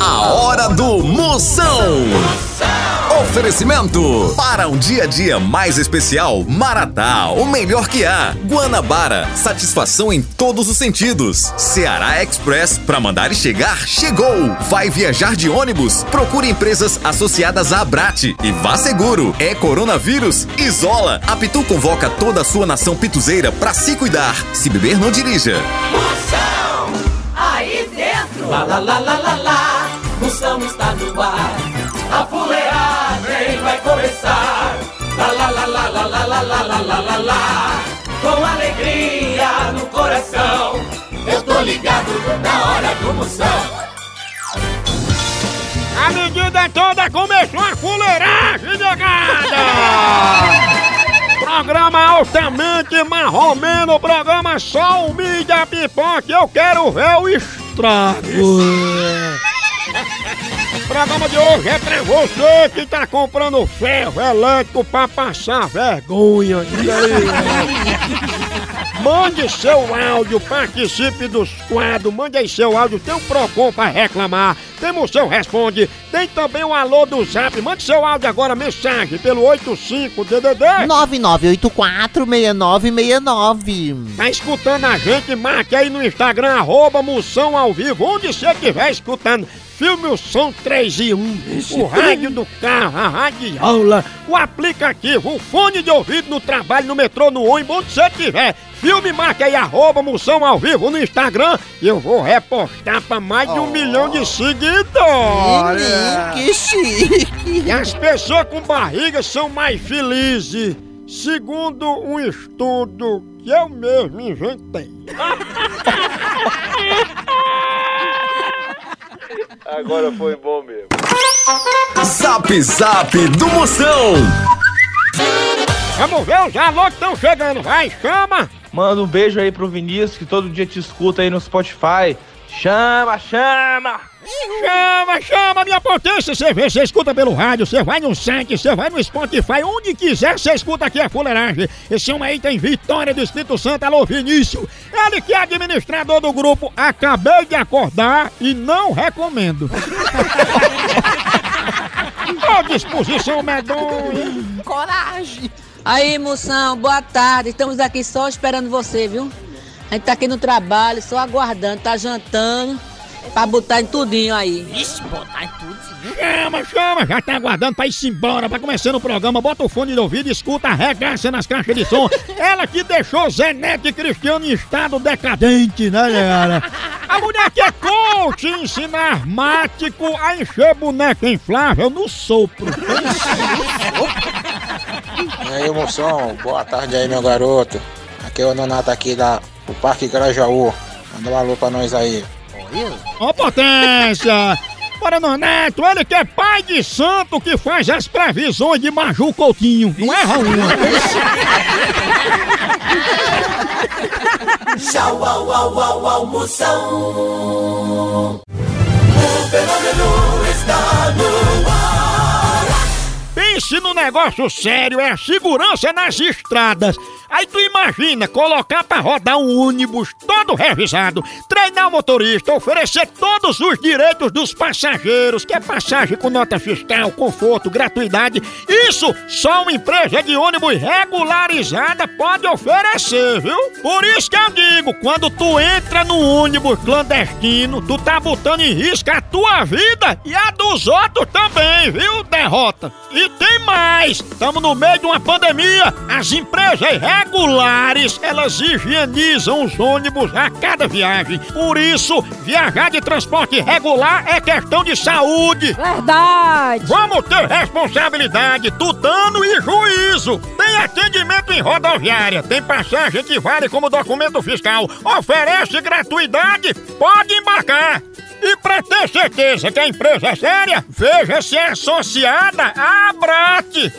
A hora do Moção. Oferecimento para um dia a dia mais especial, Maratá, o melhor que há. Guanabara, satisfação em todos os sentidos. Ceará Express, para mandar e chegar, chegou. Vai viajar de ônibus? Procure empresas associadas à Abrate e vá seguro. É coronavírus? Isola. A Pitu convoca toda a sua nação pituzeira para se cuidar. Se beber, não dirija. Moção, aí dentro. Lá, lá, lá, lá, lá. Moção está no ar. A fuleagem vai começar. Lá, lá, lá, lá, lá, lá, lá, lá, lá, lá, lá, lá. Com alegria no coração. Eu tô ligado na hora do Moção. A medida toda começou a fuleiragem, negada! programa altamente marromeno, programa só o mídia pipoca, eu quero ver o estrago! Programa de hoje é pra você que tá comprando ferro elétrico pra passar vergonha. E aí? Mande seu áudio, participe dos quadros, mande aí seu áudio, tem um Procon pra reclamar, tem o seu responde, tem também o alô do zap, mande seu áudio agora, mensagem pelo 85DDD. 99846969. Tá escutando a gente? Marque aí no Instagram, arroba Moção ao vivo, onde você estiver escutando. Filme o som 3 e 1, o rádio do carro, a radiola, o aplicativo, o fone de ouvido no trabalho, no metrô, no ônibus, onde você estiver. Filme, marca aí, arroba Moção ao vivo no Instagram e eu vou repostar pra mais de um milhão de seguidores. Menino, que chique. E as pessoas com barriga são mais felizes, segundo um estudo que eu mesmo inventei. Agora foi bom mesmo. Zap Zap do Moção. Vamos ver os alô que estão chegando, vai, chama! Manda um beijo aí pro Vinícius que todo dia te escuta aí no Spotify. Chama, chama! Chama, chama, minha potência! Você vê, você escuta pelo rádio, você vai no site, você vai no Spotify, onde quiser, você escuta aqui a fuleiragem. Esse homem aí tem Vitória do Espírito Santo, alô Vinícius. Ele que é administrador do grupo, acabei de acordar e não recomendo. Ô disposição medonha! Coragem. Aí, moção, boa tarde. Estamos aqui só esperando você, viu? A gente tá aqui no trabalho, só aguardando, tá jantando pra botar em tudinho aí. Ixi, botar em tudo. Chama, chama, já tá aguardando pra ir embora, pra começar o programa. Bota o fone de ouvido, escuta, arregaça nas caixas de som. Ela que deixou Zé Neto e Cristiano em estado decadente, né, galera? A mulher que é coach ensina armático a encher boneca inflável no sopro. E aí, moção, boa tarde aí, meu garoto. Aqui é o Nonato aqui da, do Parque Grajaú. Manda um alô pra nós aí. Ó potência! Para Nonato, ele que é pai de santo que faz as previsões de Maju Coutinho. Não erra uma. Tchau, au, au, au, au, Moção. O fenômeno está. Pense no negócio sério, é a segurança nas estradas. Aí tu imagina colocar pra rodar um ônibus todo revisado, treinar o motorista, oferecer todos os direitos dos passageiros, que é passagem com nota fiscal, conforto, gratuidade. Isso só uma empresa de ônibus regularizada pode oferecer, viu? Por isso que eu digo, quando tu entra no ônibus clandestino, tu tá botando em risco a tua vida e a dos outros também, viu, derrota? E tem mais! Estamos no meio de uma pandemia, as empresas regulares, elas higienizam os ônibus a cada viagem. Por isso, viajar de transporte regular é questão de saúde. Verdade! Vamos ter responsabilidade, tutano e juízo. Tem atendimento em rodoviária, tem passagem que vale como documento fiscal, oferece gratuidade, pode embarcar. E pra ter certeza que a empresa é séria, veja se é associada à Abrate.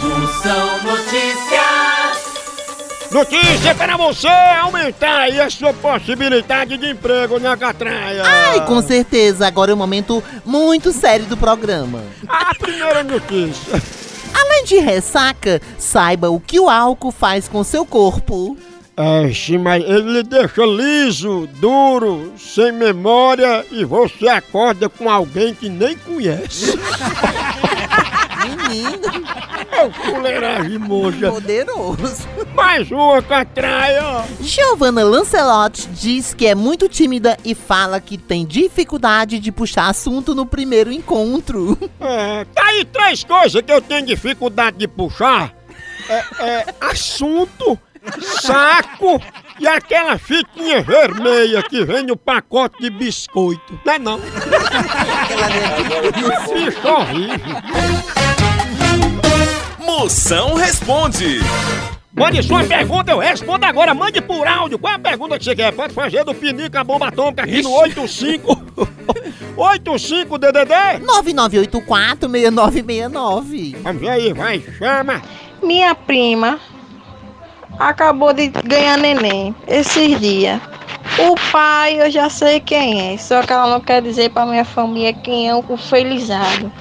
Moção Notícias. Notícia para você aumentar aí a sua possibilidade de emprego na catraia. Ai, com certeza. Agora é um momento muito sério do programa. A primeira notícia. Além de ressaca, saiba o que o álcool faz com seu corpo. É, sim, mas ele lhe deixa liso, duro, sem memória e você acorda com alguém que nem conhece. Menino, É o fuleiragem monja. poderoso. Mais uma catraia. Giovanna Lancelotti diz que é muito tímida e fala que tem dificuldade de puxar assunto no primeiro encontro. É, tá aí três coisas que eu tenho dificuldade de puxar. É, é assunto, saco e aquela fitinha vermelha que vem no pacote de biscoito. Não é não? Bicho horrível. Moção responde. Mande sua pergunta, eu respondo agora. Mande por áudio. Qual é a pergunta que você quer? Pode fazer do Pinica a Bomba Atômica aqui no 85... 85 DDD. 9984-6969. Vamos ver aí, vai, chama. Minha prima acabou de ganhar neném esses dias. O pai eu já sei quem é, só que ela não quer dizer pra minha família quem é o felizado.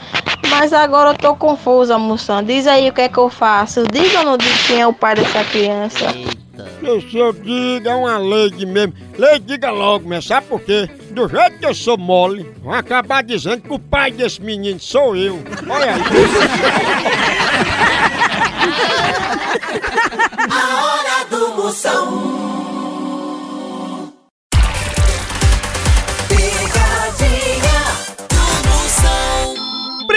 Mas agora eu tô confusa, moção. Diz aí o que é que eu faço. Diga ou não diga quem é o pai dessa criança. Eu diga é uma lei mesmo. Lei diga logo, mas sabe por quê? Do jeito que eu sou mole, vão acabar dizendo que o pai desse menino sou eu. Olha aí. Moção.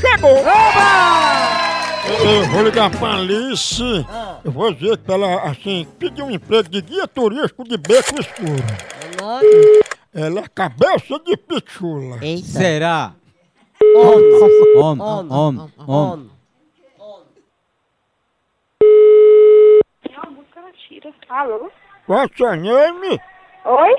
chegou! Eu, eu vou ligar pra Alice. Eu vou dizer pra ela, assim, pedir um emprego de guia turístico de beco escuro. Ela é cabeça de pichula. Eita. Será? Homem, Homem, homem, homem. Alô? What's your name? Oi?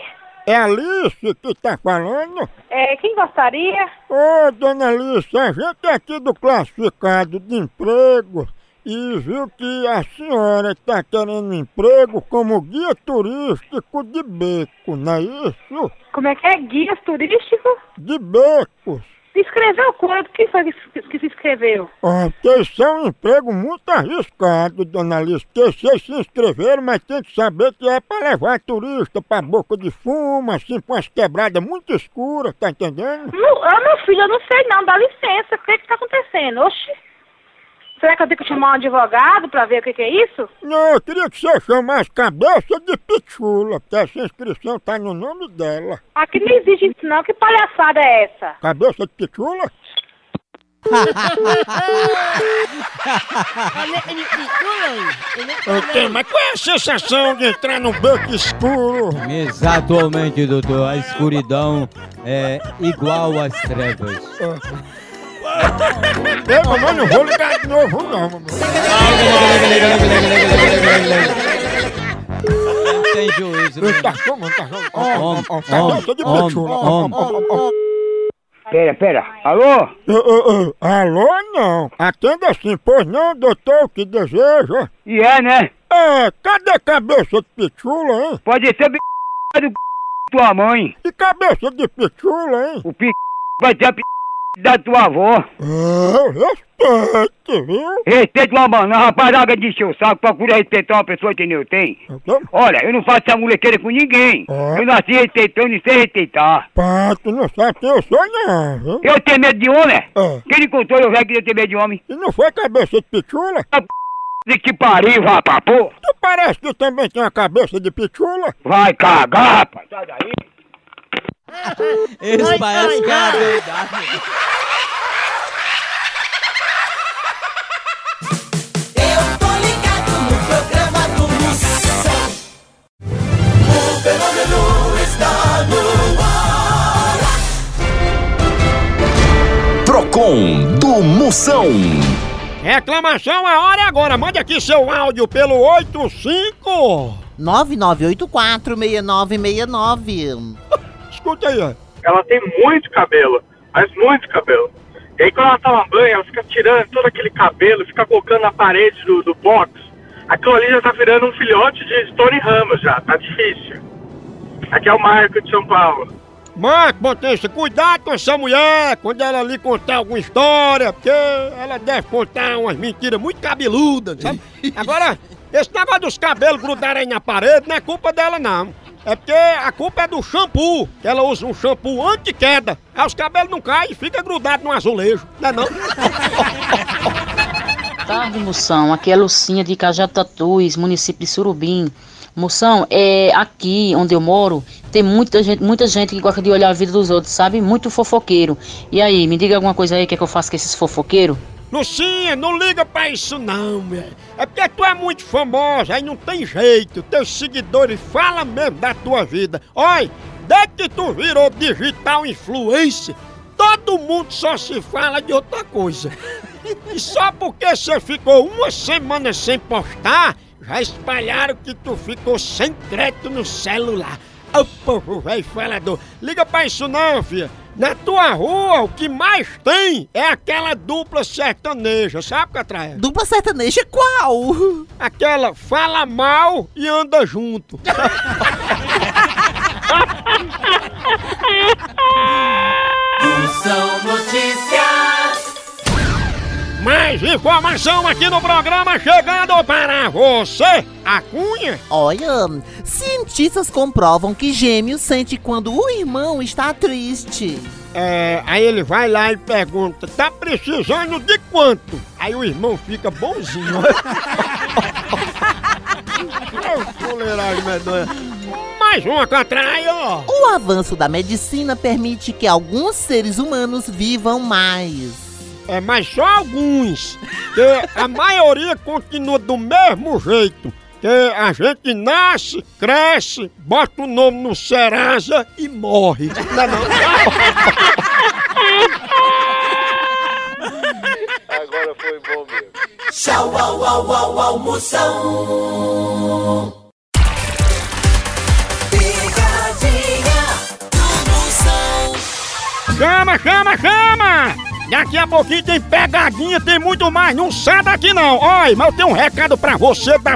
É Alice que tá falando? É, quem gostaria? Ô, dona Alice, a gente é aqui do classificado de emprego e viu que a senhora está querendo emprego como guia turístico de beco, não é isso? Como é que é? Guia turístico? De becos. Se inscreveu quando? Quem foi que, que se inscreveu? Porque isso é um emprego muito arriscado, dona Alice, porque vocês se inscreveram, mas tem que saber que é para levar turista pra boca de fumo, assim, com as quebradas muito escuras, tá entendendo? Não, ah, meu filho, eu não sei não, dá licença. O que que tá acontecendo? Oxi. Será que eu tenho que chamar um advogado pra ver o que que é isso? Não, eu queria que você chamasse cabeça de pichula, porque essa inscrição tá no nome dela. Aqui não existe isso não. Que palhaçada é essa? Cabeça de pichula? Ok, mas qual é a sensação de entrar num beco escuro? Exatamente, doutor. A escuridão é igual às trevas. Eu, mamãe, não vou ligar de novo, não, mamãe. Tem juízo. né? Tá chamando, tá chamando. Ó, ó, ó, ó, Cabeça de Ó, ó, ó, ó. Pera, pera. Alô? Ô, ô, ô, Alô, não. Atenda assim, pois não, doutor, o que deseja? E é, né? É, cadê cabeça de pichula, hein? Pode ser b... do tua mãe. E cabeça de pichula, hein? O p... vai ter a p... da tua avó. Ah, respeite, viu? Respeito uma mano, raparada de encher o saco, procura respeitar uma pessoa que nem eu tenho. Entendeu? Olha, eu não faço essa molequeira com ninguém. Ah. Eu nasci respeitando e sei respeitar. Pá, tu não sabe quem eu sou, não, viu? Eu tenho medo de homem? É. Quem lhe contou eu velho que eu tenho medo de homem? E não foi cabeça de pichula? De que pariu, rapaz, pô. Tu parece que também tem uma cabeça de pichula? Vai cagar, rapaz. Sai daí. Esse parece que é Moção. Reclamação, a hora é agora. Mande aqui seu áudio pelo 85 9984-6969. Escuta aí, ó. Ela tem muito cabelo, mas muito cabelo. E aí quando ela toma banho, ela fica tirando todo aquele cabelo, fica colocando na parede do, do box. Aquilo ali já tá virando um filhote de Stone Ramos já, tá difícil. Aqui é o Marco de São Paulo. Marco Batista, cuidado com essa mulher quando ela lhe contar alguma história, porque ela deve contar umas mentiras muito cabeludas, sabe? Agora, esse negócio dos cabelos grudarem na parede não é culpa dela, não. É porque a culpa é do shampoo, que ela usa um shampoo anti-queda. Aí os cabelos não caem e fica grudado no azulejo, não é não? tarde, Moção. Aqui é Lucinha de Cajatatus, município de Surubim. Moção, é aqui onde eu moro, tem muita gente, muita gente que gosta de olhar a vida dos outros, sabe? Muito fofoqueiro. E aí, me diga alguma coisa aí que, é que eu faço com esses fofoqueiros? Lucinha, não liga pra isso não, mulher. É porque tu é muito famosa, aí não tem jeito. Teus seguidores falam mesmo da tua vida. Olha, desde que tu virou digital influencer, todo mundo só se fala de outra coisa. E só porque você ficou uma semana sem postar, já espalharam que tu ficou sem crédito no celular. Ô povo velho falador, liga pra isso não, filha. Na tua rua, o que mais tem é aquela dupla sertaneja, sabe, Catraia? Dupla sertaneja qual? Aquela fala mal e anda junto. Moção. Mais informação aqui no programa chegando para você, a Cunha. Olha, cientistas comprovam que gêmeos sente quando o irmão está triste. É, aí ele vai lá e pergunta, tá precisando de quanto? Aí o irmão fica bonzinho. Mais uma catraia, ó. O avanço da medicina permite que alguns seres humanos vivam mais. É, mas só alguns. Que a maioria continua do mesmo jeito. Que a gente nasce, cresce, bota o nome no Serasa e morre. Não é não? Agora foi bom mesmo. Tchau, au, au, au, au, Moção. Picadinha do Moção. Chama, chama, chama! Daqui a pouquinho tem pegadinha, tem muito mais. Não sai daqui não. Olha, mas eu tenho um recado pra você da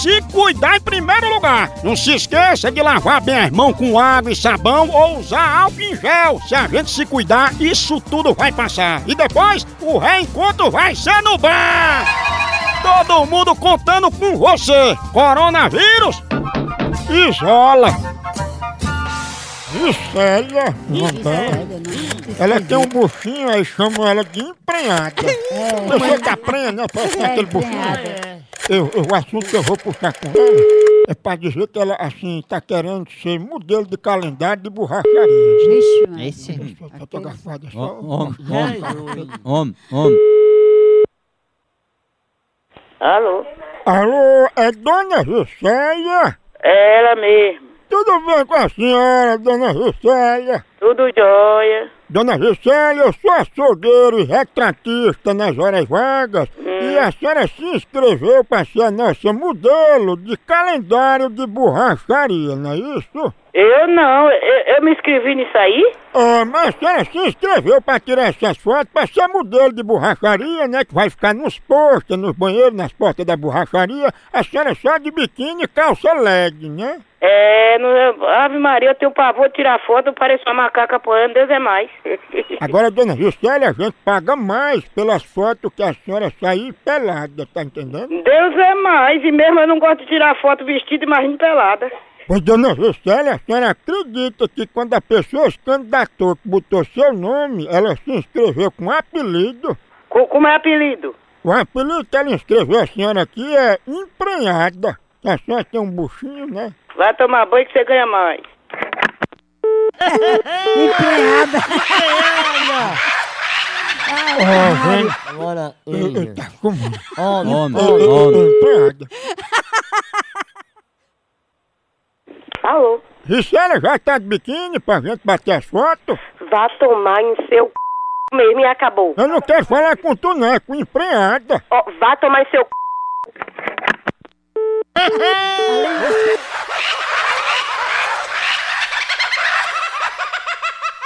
se cuidar em primeiro lugar. Não se esqueça de lavar bem as mãos com água e sabão ou usar álcool em gel. Se a gente se cuidar, isso tudo vai passar. E depois, o reencontro vai ser no bar. Todo mundo contando com você. Coronavírus, isola. Gisela, ela tem um buchinho, aí chamam ela de emprenhada. Você tá prenha, né? Pra ter aquele buchinho. Eu, eu- o assunto que eu vou puxar com ela é pra dizer que ela, assim, tá querendo ser modelo de calendário de borracharia. Esse. Só tô agafado, é só... Homem, homem, homem, homem. Alô? Alô, é Dona Juscelia? É ela mesmo. Tudo bem com a senhora, Dona Juscelia? Tudo jóia. Dona Juscelia, eu sou açougueiro e retratista nas horas vagas e a senhora se inscreveu para ser a nossa modelo de calendário de borracharia, não é isso? Eu não, eu, eu me inscrevi nisso aí? Ah, mas a senhora se inscreveu para tirar essas fotos para ser modelo de borracharia, né? Que vai ficar nos postos, nos banheiros, nas portas da borracharia. A senhora só de biquíni e calça leg, né? É, no, Ave Maria, eu tenho pavor de tirar foto, eu pareço uma macaca apoiando, Deus é mais. Agora, dona Juscelia, a gente paga mais pelas fotos que a senhora sair pelada, tá entendendo? Deus é mais, e mesmo eu não gosto de tirar foto vestida, imagina pelada. Pois, dona Juscelia, a senhora acredita que quando a pessoa se candidatou, que botou seu nome, ela se inscreveu com apelido? Co- como é apelido? O apelido que ela inscreveu a senhora aqui é emprenhada. Tá certo, tem um buchinho, né? Vai tomar banho que você ganha mais. Empregada. Ó, vem. Agora, Eita, como? Homem, Homem, homem. empregada. Alô? Gisela já tá de biquíni pra gente bater as fotos? Vá tomar em seu c... mesmo e acabou. Eu não quero falar com tu, não, é com empregada. Ó, vá tomar em seu c... A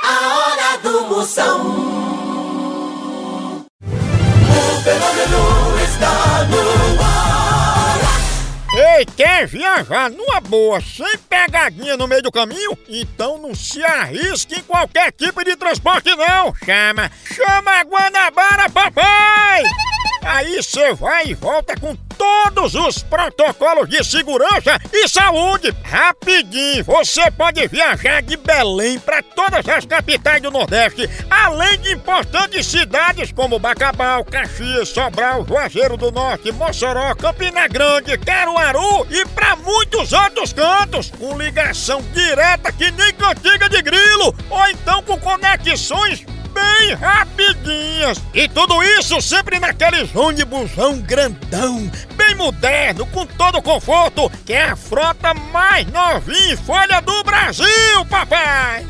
hora do Moção. O fenômeno está no ar. Ei, quer viajar numa boa, sem pegadinha no meio do caminho? Então não se arrisque em qualquer tipo de transporte não. Chama, chama a Guanabara, papai! Aí você vai e volta com todos os protocolos de segurança e saúde. Rapidinho, você pode viajar de Belém para todas as capitais do Nordeste, além de importantes cidades como Bacabal, Caxias, Sobral, Juazeiro do Norte, Mossoró, Campina Grande, Caruaru e para muitos outros cantos, com ligação direta que nem cantiga de grilo, ou então com conexões bem rapidinhas. E tudo isso sempre naqueles ônibusão grandão, bem moderno, com todo o conforto, que é a frota mais novinha em folha do Brasil, papai!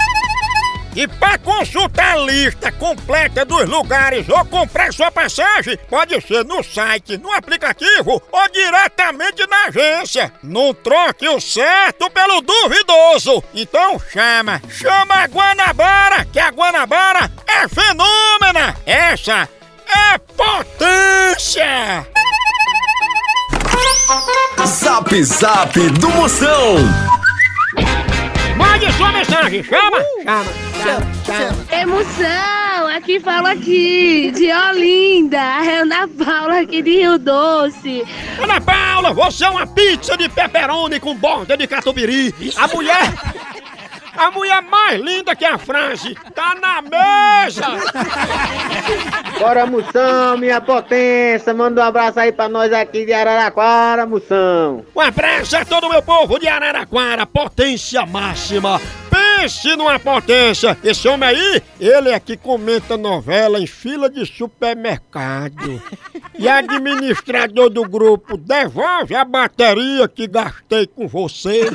E para consultar a lista completa dos lugares ou comprar sua passagem, pode ser no site, no aplicativo ou diretamente na agência. Não troque o certo pelo duvidoso. Então chama, chama a Guanabara, que a Guanabara é fenômena. Essa é potência. Zap Zap do Moção. Mande sua mensagem, chama, chama, chama, chama. Emoção, aqui fala aqui, de Olinda, a Ana Paula aqui de Rio Doce. Ana Paula, você é uma pizza de pepperoni com borda de catupiry. A mulher. A mulher mais linda que a frase tá na mesa! Bora, Moção, minha potência. Manda um abraço aí pra nós aqui de Araraquara, Moção. Um abraço a todo o meu povo de Araraquara, potência máxima. Pense numa potência. Esse homem aí, ele é que comenta novela em fila de supermercado. E administrador do grupo, devolve a bateria que gastei com você.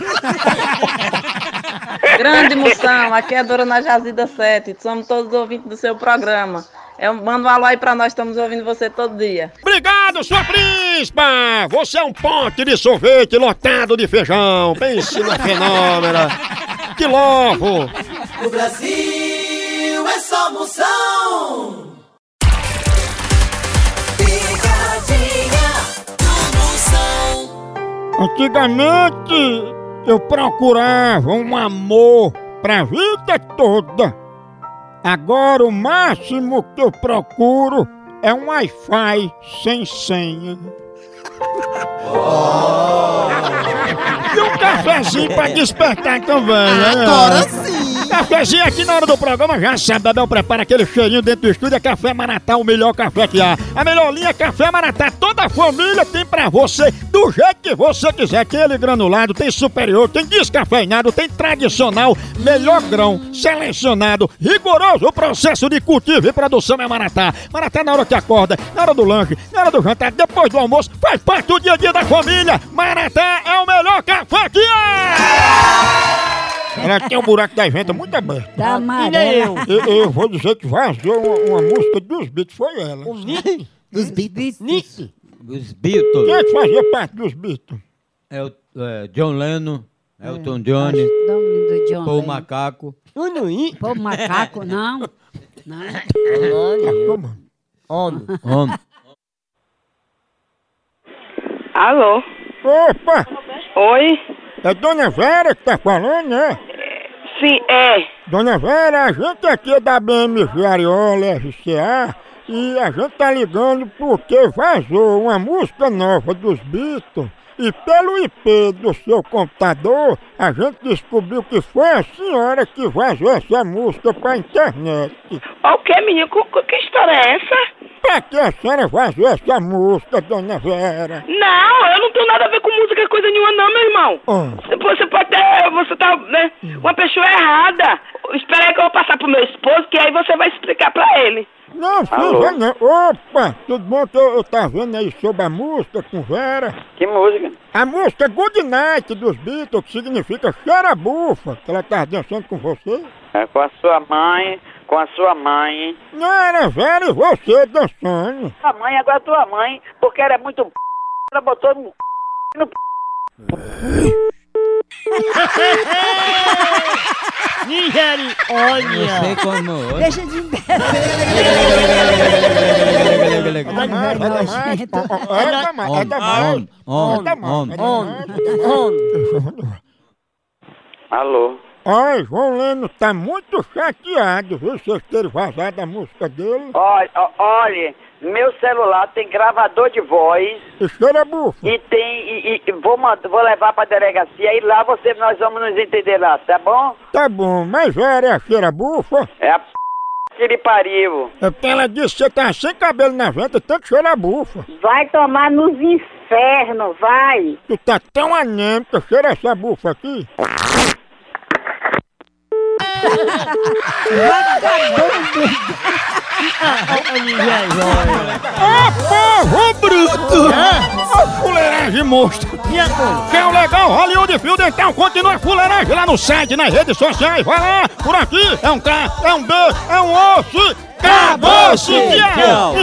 Grande moção, aqui é a Dona Jazida 7, somos todos ouvintes do seu programa. Eu mando um alô aí pra nós, estamos ouvindo você todo dia. Obrigado, sua príncipa! Você é um pote de sorvete lotado de feijão. Pense na fenômena. Que louco! No Brasil é só Moção. Picadinha do Moção. Antigamente eu procurava um amor pra vida toda. Agora o máximo que eu procuro é um Wi-Fi sem senha. E um cafezinho pra despertar também, né? Agora sim! Cafezinho aqui na hora do programa, já sabe, Bebel prepara aquele cheirinho dentro do estúdio, é Café Maratá, o melhor café que há. A melhor linha é Café Maratá, toda a família tem pra você, do jeito que você quiser. Tem ele granulado, tem superior, tem descafeinado, tem tradicional, melhor grão, selecionado, rigoroso o processo de cultivo e produção é Maratá. Maratá na hora que acorda, na hora do lanche, na hora do jantar, depois do almoço, faz parte do dia a dia da família. Maratá é o melhor café que há! Ela tem um buraco da venta muito aberto. Tá E nem amarela. eu. eu. vou dizer que vazou uma, uma música dos Beatles, foi ela. Dos Beatles. Nick. Os Beatles. Quem é que fazia parte dos Beatles? É o é, John Lennon, Elton John, Dá um lindo John Paul Lennon. Macaco. Pô, macaco, não. Não. Homem. Homem. Alô? Opa! Oi? É Dona Vera que tá falando, né? Sim, é. Dona Vera, a gente aqui é da BMG Ariola RCA e a gente tá ligando porque vazou uma música nova dos Beatles e pelo IP do seu computador A gente descobriu que foi a senhora que vazou essa música pra internet. O que, menino? Que, que história é essa? Pra que a senhora vazou essa música, dona Vera? Não, eu não tenho nada a ver com música coisa nenhuma não, meu irmão. Você pode ter, você tá, né, uma pessoa errada. Espera aí que eu vou passar pro meu esposo, que aí você vai explicar pra ele. Não, filha, não. Opa, tudo bom? que Eu, eu tá vendo aí sobre a música com Vera. Que música? A música Good Night dos Beatles, que significa cheira bufa, que ela tá dançando com você. É com a sua mãe, com a sua mãe. Não, era Vera e você dançando. A mãe, agora tua mãe, porque ela é muito p... ela botou no p... no p... Olha. Não sei como. Deixa de Alô? Ai, João Leno tá muito chateado, viu? Vocês terem vazado a música dele. Olha, ó- olha, meu celular tem gravador de voz E cheira bufa. e tem. E, e- vou, mand- vou levar pra delegacia e lá você, nós vamos nos entender lá, tá bom? Tá bom, mas Vera é a cheira bufa? É a p que lhe pariu. É porque ela disse que você tá sem cabelo na venta, tanto cheira bufa. Vai tomar nos infernos, vai! Tu tá tão anêmica, cheira essa bufa aqui. Ô povo bruto! Ô fuleiragem monstro! Quer o legal Hollywood Fio Dental? Continua fuleiragem lá no site, nas redes sociais. Vai lá, por aqui é um K, é um B, é um osso. Acabou-se! Então,